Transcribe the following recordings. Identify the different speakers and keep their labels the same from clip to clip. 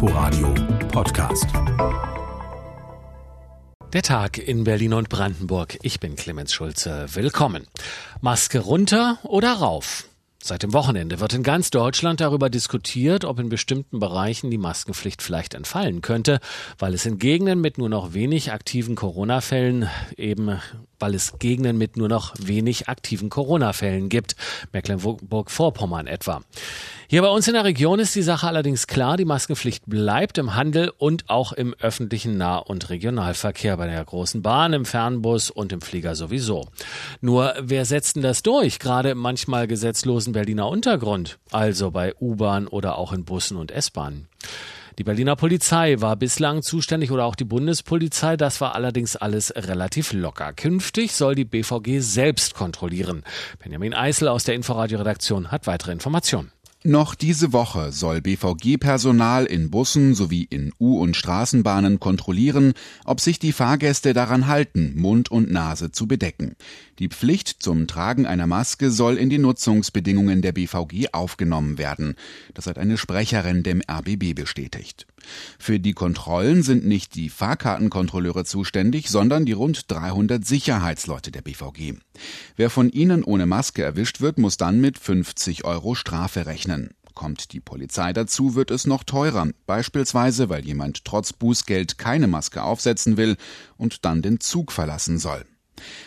Speaker 1: Inforadio Podcast.
Speaker 2: Der Tag in Berlin und Brandenburg. Ich bin Clemens Schulze. Willkommen. Maske runter oder rauf? Seit dem Wochenende wird in ganz Deutschland darüber diskutiert, ob in bestimmten Bereichen die Maskenpflicht vielleicht entfallen könnte, weil es in Gegenden mit nur noch wenig aktiven Corona-Fällen eben weil es Gegenden mit nur noch wenig aktiven Corona-Fällen gibt. Mecklenburg-Vorpommern etwa. Hier bei uns in der Region ist die Sache allerdings klar. Die Maskenpflicht bleibt im Handel und auch im öffentlichen Nah- und Regionalverkehr bei der großen Bahn, im Fernbus und im Flieger sowieso. Nur wer setzt denn das durch? Gerade im manchmal gesetzlosen Berliner Untergrund, also bei U-Bahn oder auch in Bussen und S-Bahnen. Die Berliner Polizei war bislang zuständig oder auch die Bundespolizei. Das war allerdings alles relativ locker. Künftig soll die BVG selbst kontrollieren. Benjamin Eisel aus der Inforadio-Redaktion hat weitere Informationen.
Speaker 3: Noch diese Woche soll BVG-Personal in Bussen sowie in U- und Straßenbahnen kontrollieren, ob sich die Fahrgäste daran halten, Mund und Nase zu bedecken. Die Pflicht zum Tragen einer Maske soll in die Nutzungsbedingungen der BVG aufgenommen werden. Das hat eine Sprecherin dem RBB bestätigt. Für die Kontrollen sind nicht die Fahrkartenkontrolleure zuständig, sondern die rund 300 Sicherheitsleute der BVG. Wer von ihnen ohne Maske erwischt wird, muss dann mit 50 Euro Strafe rechnen. Kommt die Polizei dazu, wird es noch teurer, beispielsweise weil jemand trotz Bußgeld keine Maske aufsetzen will und dann den Zug verlassen soll.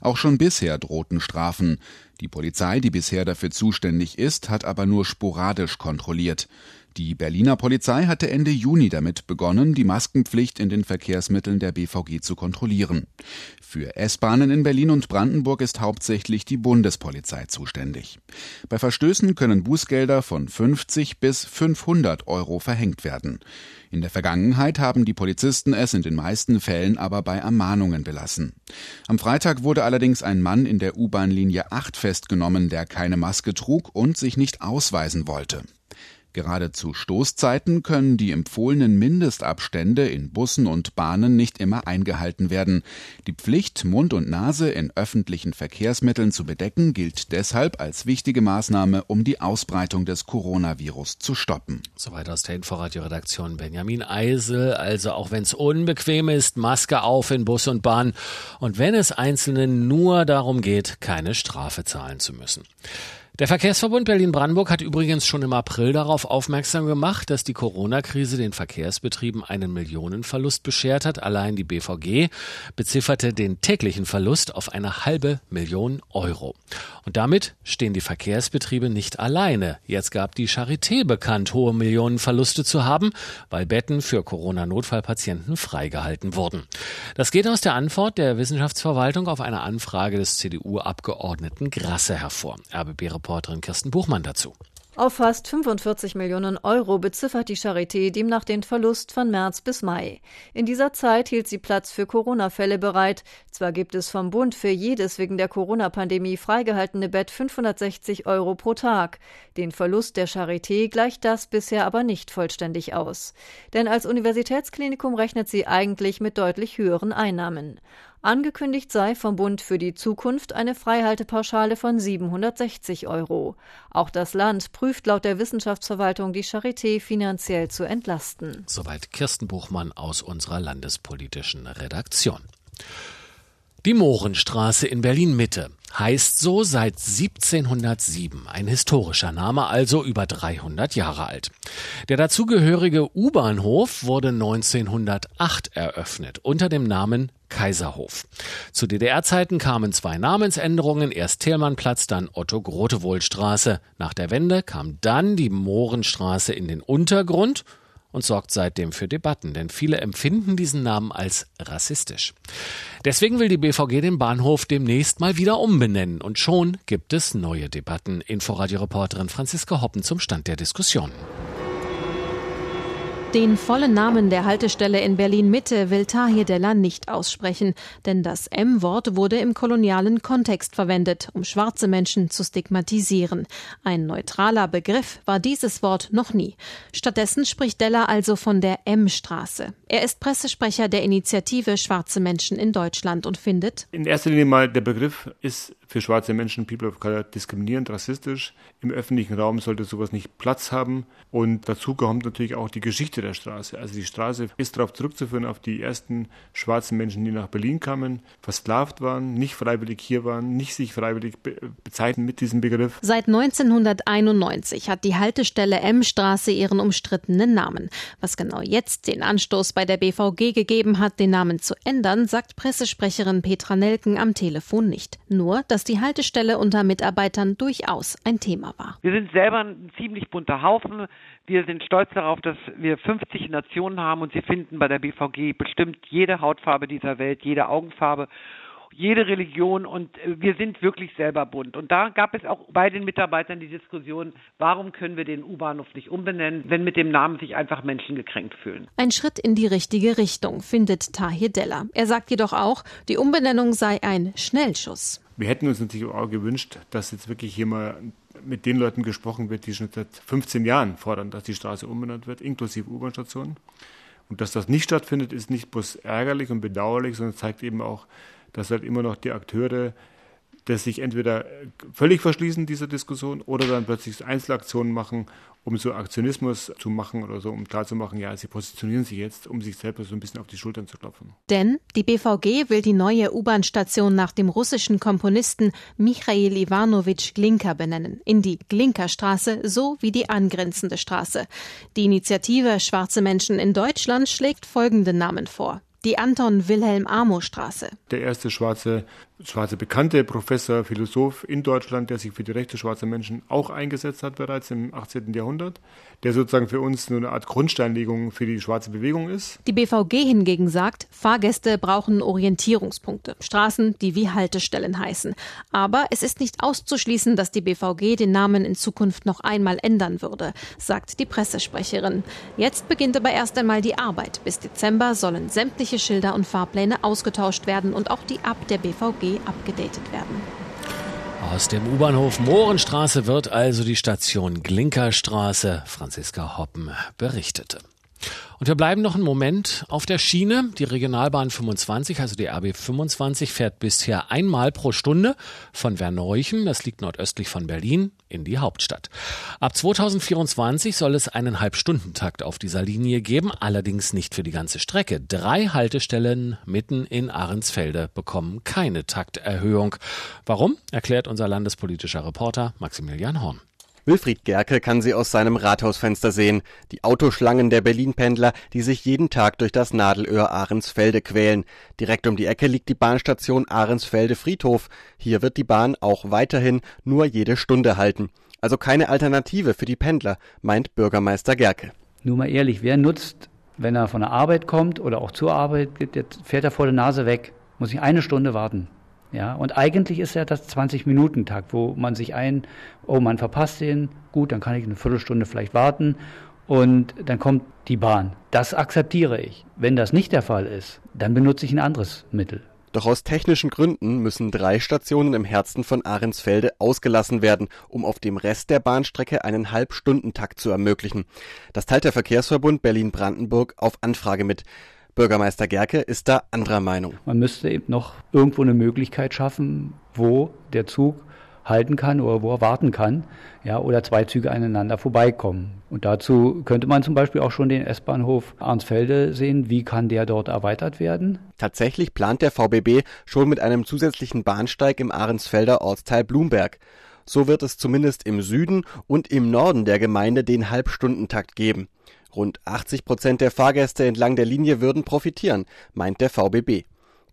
Speaker 3: Auch schon bisher drohten Strafen. Die Polizei, die bisher dafür zuständig ist, hat aber nur sporadisch kontrolliert. Die Berliner Polizei hatte Ende Juni damit begonnen, die Maskenpflicht in den Verkehrsmitteln der BVG zu kontrollieren. Für S-Bahnen in Berlin und Brandenburg ist hauptsächlich die Bundespolizei zuständig. Bei Verstößen können Bußgelder von 50 bis 500 Euro verhängt werden. In der Vergangenheit haben die Polizisten es in den meisten Fällen aber bei Ermahnungen belassen. Am Freitag wurde allerdings ein Mann in der U-Bahn-Linie 8 festgenommen, der keine Maske trug und sich nicht ausweisen wollte. Gerade zu Stoßzeiten können die empfohlenen Mindestabstände in Bussen und Bahnen nicht immer eingehalten werden. Die Pflicht, Mund und Nase in öffentlichen Verkehrsmitteln zu bedecken, gilt deshalb als wichtige Maßnahme, um die Ausbreitung des Coronavirus zu stoppen.
Speaker 2: Soweit aus der Inforadio-Redaktion Benjamin Eisel. Also auch wenn es unbequem ist, Maske auf in Bus und Bahn. Und wenn es Einzelnen nur darum geht, keine Strafe zahlen zu müssen. Der Verkehrsverbund Berlin-Brandenburg hat übrigens schon im April darauf aufmerksam gemacht, dass die Corona-Krise den Verkehrsbetrieben einen Millionenverlust beschert hat. Allein die BVG bezifferte den täglichen Verlust auf eine halbe Million Euro. Und damit stehen die Verkehrsbetriebe nicht alleine. Jetzt gab die Charité bekannt, hohe Millionenverluste zu haben, weil Betten für Corona-Notfallpatienten freigehalten wurden. Das geht aus der Antwort der Wissenschaftsverwaltung auf eine Anfrage des CDU-Abgeordneten Grasse hervor. RBB Reporterin Kirsten Buchmann dazu.
Speaker 4: Auf fast 45 Millionen Euro beziffert die Charité demnach den Verlust von März bis Mai. In dieser Zeit hielt sie Platz für Corona-Fälle bereit. Zwar gibt es vom Bund für jedes wegen der Corona-Pandemie freigehaltene Bett 560 Euro pro Tag. Den Verlust der Charité gleicht das bisher aber nicht vollständig aus. Denn als Universitätsklinikum rechnet sie eigentlich mit deutlich höheren Einnahmen. Angekündigt sei vom Bund für die Zukunft eine Freihaltepauschale von 760 Euro. Auch das Land prüft laut der Wissenschaftsverwaltung die Charité finanziell zu entlasten.
Speaker 2: Soweit Kirsten Buchmann aus unserer landespolitischen Redaktion. Die Mohrenstraße in Berlin Mitte heißt so seit 1707, ein historischer Name, also über 300 Jahre alt. Der dazugehörige U-Bahnhof wurde 1908 eröffnet unter dem Namen Kaiserhof. Zu DDR-Zeiten kamen zwei Namensänderungen, erst Thälmannplatz, dann Otto-Grotewohl-Straße. Nach der Wende kam dann die Mohrenstraße in den Untergrund und sorgt seitdem für Debatten, denn viele empfinden diesen Namen als rassistisch. Deswegen will die BVG den Bahnhof demnächst mal wieder umbenennen und schon gibt es neue Debatten. Inforadio-Reporterin Franziska Hoppen zum Stand der Diskussion.
Speaker 5: Den vollen Namen der Haltestelle in Berlin Mitte will Tahir Della nicht aussprechen, denn das M-Wort wurde im kolonialen Kontext verwendet, um schwarze Menschen zu stigmatisieren. Ein neutraler Begriff war dieses Wort noch nie. Stattdessen spricht Della also von der M-Straße. Er ist Pressesprecher der Initiative Schwarze Menschen in Deutschland und findet,
Speaker 6: in erster Linie mal der Begriff ist für schwarze Menschen, People of Color, diskriminierend, rassistisch. Im öffentlichen Raum sollte sowas nicht Platz haben. Und dazu kommt natürlich auch die Geschichte der Straße. Also die Straße ist darauf zurückzuführen, auf die ersten schwarzen Menschen, die nach Berlin kamen, versklavt waren, nicht freiwillig hier waren, nicht sich freiwillig be bezeichnen mit diesem Begriff.
Speaker 5: Seit 1991 hat die Haltestelle M-Straße ihren umstrittenen Namen. Was genau jetzt den Anstoß bei der BVG gegeben hat, den Namen zu ändern, sagt Pressesprecherin Petra Nelken am Telefon nicht. Nur, dass die Haltestelle unter Mitarbeitern durchaus ein Thema war.
Speaker 7: Wir sind selber ein ziemlich bunter Haufen. Wir sind stolz darauf, dass wir 50 Nationen haben und Sie finden bei der BVG bestimmt jede Hautfarbe dieser Welt, jede Augenfarbe jede Religion und äh, wir sind wirklich selber bunt. Und da gab es auch bei den Mitarbeitern die Diskussion, warum können wir den U-Bahnhof nicht umbenennen, wenn mit dem Namen sich einfach Menschen gekränkt fühlen.
Speaker 5: Ein Schritt in die richtige Richtung, findet Tahir Della. Er sagt jedoch auch, die Umbenennung sei ein Schnellschuss.
Speaker 6: Wir hätten uns natürlich auch gewünscht, dass jetzt wirklich hier mal mit den Leuten gesprochen wird, die schon seit 15 Jahren fordern, dass die Straße umbenannt wird, inklusive U-Bahn-Stationen. Und dass das nicht stattfindet, ist nicht bloß ärgerlich und bedauerlich, sondern zeigt eben auch, dass halt immer noch die Akteure das sich entweder völlig verschließen dieser Diskussion oder dann plötzlich Einzelaktionen machen, um so Aktionismus zu machen oder so, um klarzumachen, ja, sie positionieren sich jetzt, um sich selber so ein bisschen auf die Schultern zu klopfen.
Speaker 5: Denn die BVG will die neue U-Bahn-Station nach dem russischen Komponisten Michail Ivanovich Glinka benennen, in die Glinka-Straße so wie die angrenzende Straße. Die Initiative Schwarze Menschen in Deutschland schlägt folgende Namen vor die Anton Wilhelm Amo Straße.
Speaker 6: Der erste schwarze schwarze bekannte Professor, Philosoph in Deutschland, der sich für die Rechte schwarzer Menschen auch eingesetzt hat bereits im 18. Jahrhundert, der sozusagen für uns nur eine Art Grundsteinlegung für die schwarze Bewegung ist.
Speaker 5: Die BVG hingegen sagt, Fahrgäste brauchen Orientierungspunkte, Straßen, die wie Haltestellen heißen. Aber es ist nicht auszuschließen, dass die BVG den Namen in Zukunft noch einmal ändern würde, sagt die Pressesprecherin. Jetzt beginnt aber erst einmal die Arbeit. Bis Dezember sollen sämtliche Schilder und Fahrpläne ausgetauscht werden und auch die ab der BVG abgedatet werden.
Speaker 2: Aus dem U-Bahnhof Mohrenstraße wird also die Station Glinkerstraße. Franziska Hoppen berichtete. Und wir bleiben noch einen Moment auf der Schiene. Die Regionalbahn 25, also die RB 25, fährt bisher einmal pro Stunde von Verneuchen, das liegt nordöstlich von Berlin, in die Hauptstadt. Ab 2024 soll es einen Halbstundentakt auf dieser Linie geben, allerdings nicht für die ganze Strecke. Drei Haltestellen mitten in Ahrensfelde bekommen keine Takterhöhung. Warum, erklärt unser landespolitischer Reporter Maximilian Horn.
Speaker 8: Wilfried Gerke kann sie aus seinem Rathausfenster sehen. Die Autoschlangen der Berlin-Pendler, die sich jeden Tag durch das Nadelöhr Ahrensfelde quälen. Direkt um die Ecke liegt die Bahnstation Ahrensfelde-Friedhof. Hier wird die Bahn auch weiterhin nur jede Stunde halten. Also keine Alternative für die Pendler, meint Bürgermeister Gerke.
Speaker 9: Nur mal ehrlich, wer nutzt, wenn er von der Arbeit kommt oder auch zur Arbeit geht, fährt er vor der Nase weg, muss ich eine Stunde warten. Ja, und eigentlich ist ja das 20-Minuten-Takt, wo man sich ein, oh, man verpasst den, gut, dann kann ich eine Viertelstunde vielleicht warten und dann kommt die Bahn. Das akzeptiere ich. Wenn das nicht der Fall ist, dann benutze ich ein anderes Mittel.
Speaker 8: Doch aus technischen Gründen müssen drei Stationen im Herzen von Ahrensfelde ausgelassen werden, um auf dem Rest der Bahnstrecke einen Halbstundentakt zu ermöglichen. Das teilt der Verkehrsverbund Berlin-Brandenburg auf Anfrage mit. Bürgermeister Gerke ist da anderer Meinung.
Speaker 9: Man müsste eben noch irgendwo eine Möglichkeit schaffen, wo der Zug halten kann oder wo er warten kann, ja, oder zwei Züge aneinander vorbeikommen. Und dazu könnte man zum Beispiel auch schon den S-Bahnhof Arnsfelde sehen. Wie kann der dort erweitert werden?
Speaker 8: Tatsächlich plant der VBB schon mit einem zusätzlichen Bahnsteig im Ahrensfelder Ortsteil Blumberg. So wird es zumindest im Süden und im Norden der Gemeinde den Halbstundentakt geben. Rund 80 Prozent der Fahrgäste entlang der Linie würden profitieren, meint der VBB.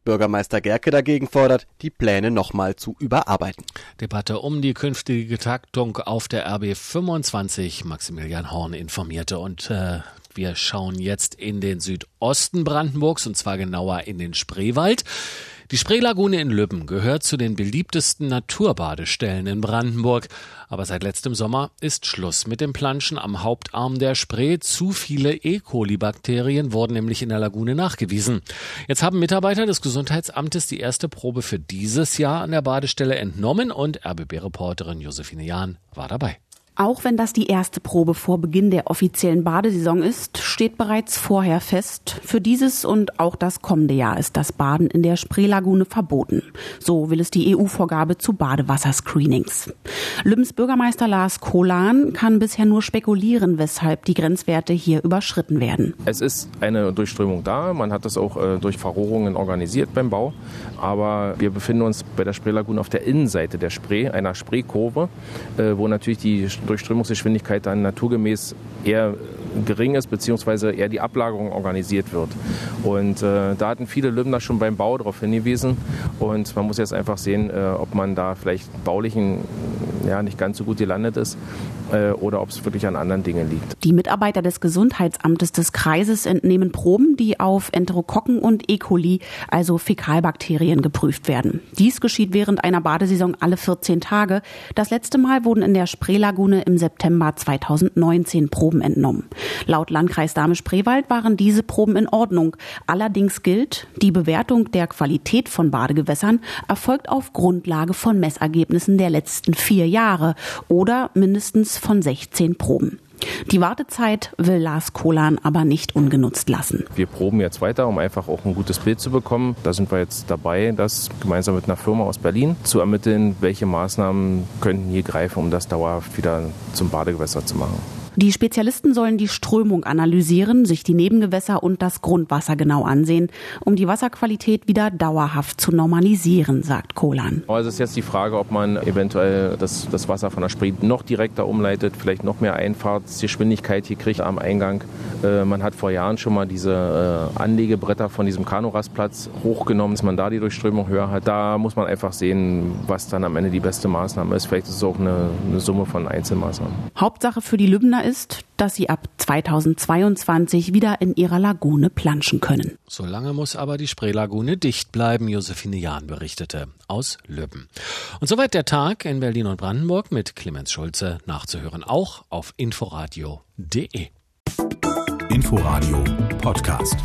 Speaker 8: Bürgermeister Gerke dagegen fordert, die Pläne nochmal zu überarbeiten.
Speaker 2: Debatte um die künftige Taktung auf der RB 25. Maximilian Horn informierte und äh, wir schauen jetzt in den Südosten Brandenburgs und zwar genauer in den Spreewald. Die Spreelagune in Lübben gehört zu den beliebtesten Naturbadestellen in Brandenburg. Aber seit letztem Sommer ist Schluss mit dem Planschen am Hauptarm der Spree. Zu viele E. coli-Bakterien wurden nämlich in der Lagune nachgewiesen. Jetzt haben Mitarbeiter des Gesundheitsamtes die erste Probe für dieses Jahr an der Badestelle entnommen und RBB-Reporterin Josephine Jahn war dabei.
Speaker 10: Auch wenn das die erste Probe vor Beginn der offiziellen Badesaison ist, steht bereits vorher fest, für dieses und auch das kommende Jahr ist das Baden in der Spreelagune verboten. So will es die EU-Vorgabe zu Badewasserscreenings. Lübbens Bürgermeister Lars Kohlan kann bisher nur spekulieren, weshalb die Grenzwerte hier überschritten werden.
Speaker 11: Es ist eine Durchströmung da, man hat das auch äh, durch Verrohrungen organisiert beim Bau, aber wir befinden uns bei der Spreelagune auf der Innenseite der Spree, einer Spreekurve, äh, wo natürlich die Durchströmungsgeschwindigkeit dann naturgemäß eher gering ist, beziehungsweise eher die Ablagerung organisiert wird. Und äh, da hatten viele Lübner schon beim Bau darauf hingewiesen. Und man muss jetzt einfach sehen, äh, ob man da vielleicht baulichen ja, nicht ganz so gut gelandet ist äh, oder ob es wirklich an anderen Dingen liegt.
Speaker 10: Die Mitarbeiter des Gesundheitsamtes des Kreises entnehmen Proben, die auf Enterokokken und E. coli, also Fäkalbakterien, geprüft werden. Dies geschieht während einer Badesaison alle 14 Tage. Das letzte Mal wurden in der Spreelagune im September 2019 Proben entnommen. Laut Landkreis Dahme-Spreewald waren diese Proben in Ordnung. Allerdings gilt, die Bewertung der Qualität von Badegewässern erfolgt auf Grundlage von Messergebnissen der letzten vier Jahre oder mindestens von 16 Proben. Die Wartezeit will Lars Kohlan aber nicht ungenutzt lassen.
Speaker 11: Wir proben jetzt weiter, um einfach auch ein gutes Bild zu bekommen. Da sind wir jetzt dabei, das gemeinsam mit einer Firma aus Berlin zu ermitteln, welche Maßnahmen könnten hier greifen, um das dauerhaft wieder zum Badegewässer zu machen.
Speaker 10: Die Spezialisten sollen die Strömung analysieren, sich die Nebengewässer und das Grundwasser genau ansehen, um die Wasserqualität wieder dauerhaft zu normalisieren, sagt Kohlan.
Speaker 11: Also es ist jetzt die Frage, ob man eventuell das, das Wasser von der Spree noch direkter umleitet, vielleicht noch mehr Einfahrtsgeschwindigkeit hier kriegt am Eingang. Äh, man hat vor Jahren schon mal diese äh, Anlegebretter von diesem Kanurastplatz hochgenommen, dass man da die Durchströmung höher hat. Da muss man einfach sehen, was dann am Ende die beste Maßnahme ist. Vielleicht ist es auch eine, eine Summe von Einzelmaßnahmen.
Speaker 10: Hauptsache für die Lübner ist, dass sie ab 2022 wieder in ihrer Lagune planschen können.
Speaker 2: Solange muss aber die Spreelagune dicht bleiben, Josephine Jahn berichtete aus Lübben. Und soweit der Tag in Berlin und Brandenburg mit Clemens Schulze nachzuhören, auch auf inforadio.de.
Speaker 1: Inforadio Podcast.